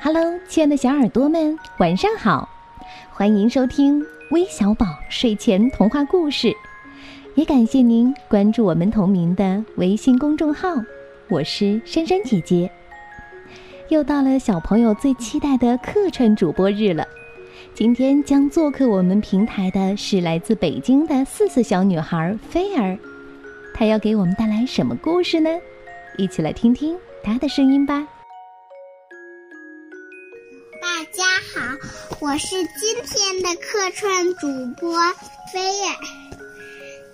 Hello，亲爱的小耳朵们，晚上好！欢迎收听微小宝睡前童话故事，也感谢您关注我们同名的微信公众号。我是珊珊姐姐。又到了小朋友最期待的客串主播日了。今天将做客我们平台的是来自北京的四岁小女孩菲儿，她要给我们带来什么故事呢？一起来听听她的声音吧。大家好，我是今天的客串主播菲儿。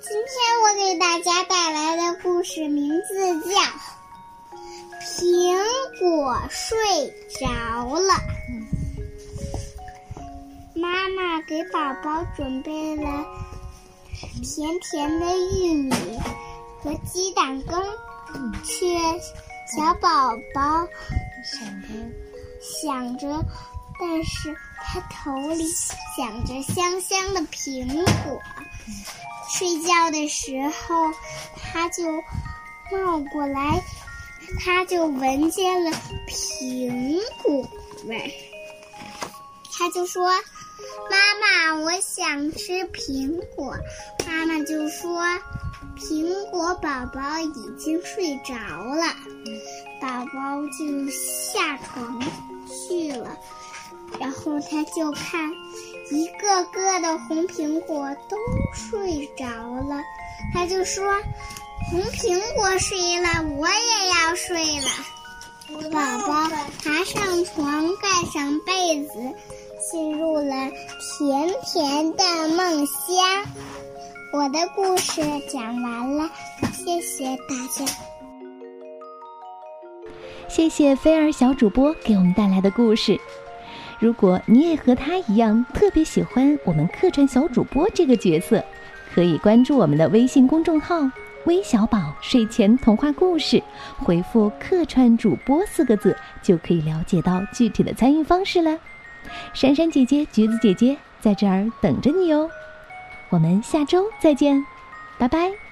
今天我给大家带来的故事名字叫《苹果睡着了》。妈妈给宝宝准备了甜甜的玉米和鸡蛋羹，却小宝宝想着。但是他头里想着香香的苹果，睡觉的时候他就冒过来，他就闻见了苹果味，他就说：“妈妈，我想吃苹果。”妈妈就说：“苹果宝宝已经睡着了。”宝宝就下床去了。然后他就看，一个个的红苹果都睡着了，他就说：“红苹果睡了，我也要睡了。”宝宝爬上床，盖上被子，进入了甜甜的梦乡。我的故事讲完了，谢谢大家。谢谢菲儿小主播给我们带来的故事。如果你也和他一样特别喜欢我们客串小主播这个角色，可以关注我们的微信公众号“微小宝睡前童话故事”，回复“客串主播”四个字，就可以了解到具体的参与方式了。珊珊姐姐、橘子姐姐在这儿等着你哦，我们下周再见，拜拜。